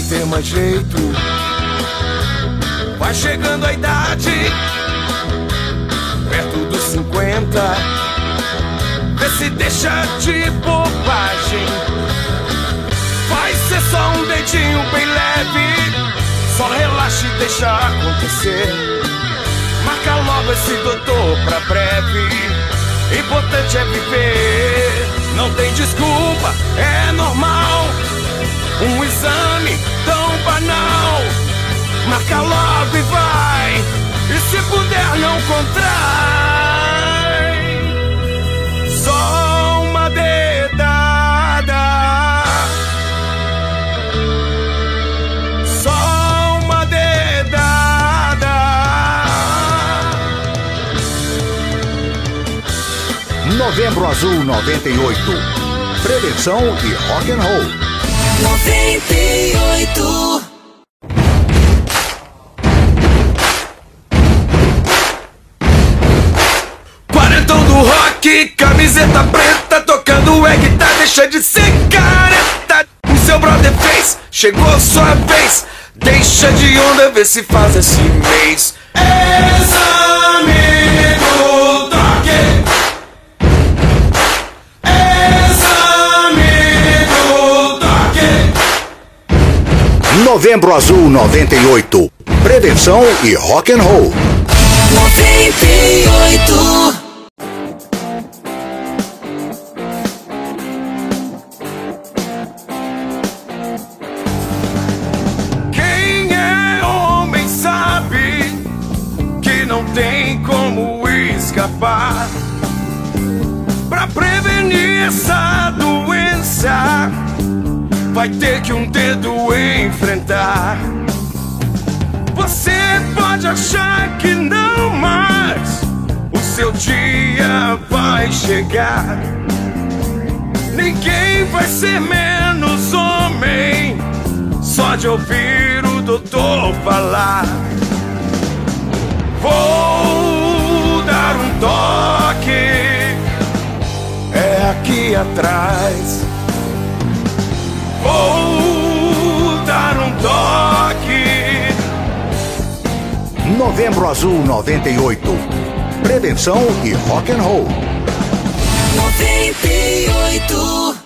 vai ter mais jeito. Vai chegando a idade, perto dos 50. Vê se deixa de bobagem. Vai ser só um dedinho bem leve. Só relaxa e deixa acontecer. Marca logo esse doutor pra breve. Importante é viver. Não tem desculpa, é normal. Um exame tão banal. Marca logo e vai. E se puder, não contrai. Só uma dedada. Só uma dedada. Novembro Azul 98. Prevenção e rock and roll. 98. Quarentão do rock, camiseta preta, tocando é guitarra, deixa de ser careta. O seu brother fez, chegou sua vez. Deixa de onda, vê se faz esse mês. Exame Novembro Azul 98. Prevenção e rock and roll. 98. Quem é homem sabe que não tem como escapar. Pra prevenir essa doença, vai ter que um dedo enfrentar. Você pode achar que não, mas o seu dia vai chegar. Ninguém vai ser menos homem só de ouvir o doutor falar. Vou dar um toque, é aqui atrás. Vou dar um toque. Novembro Azul 98. Prevenção e rock and roll. 98.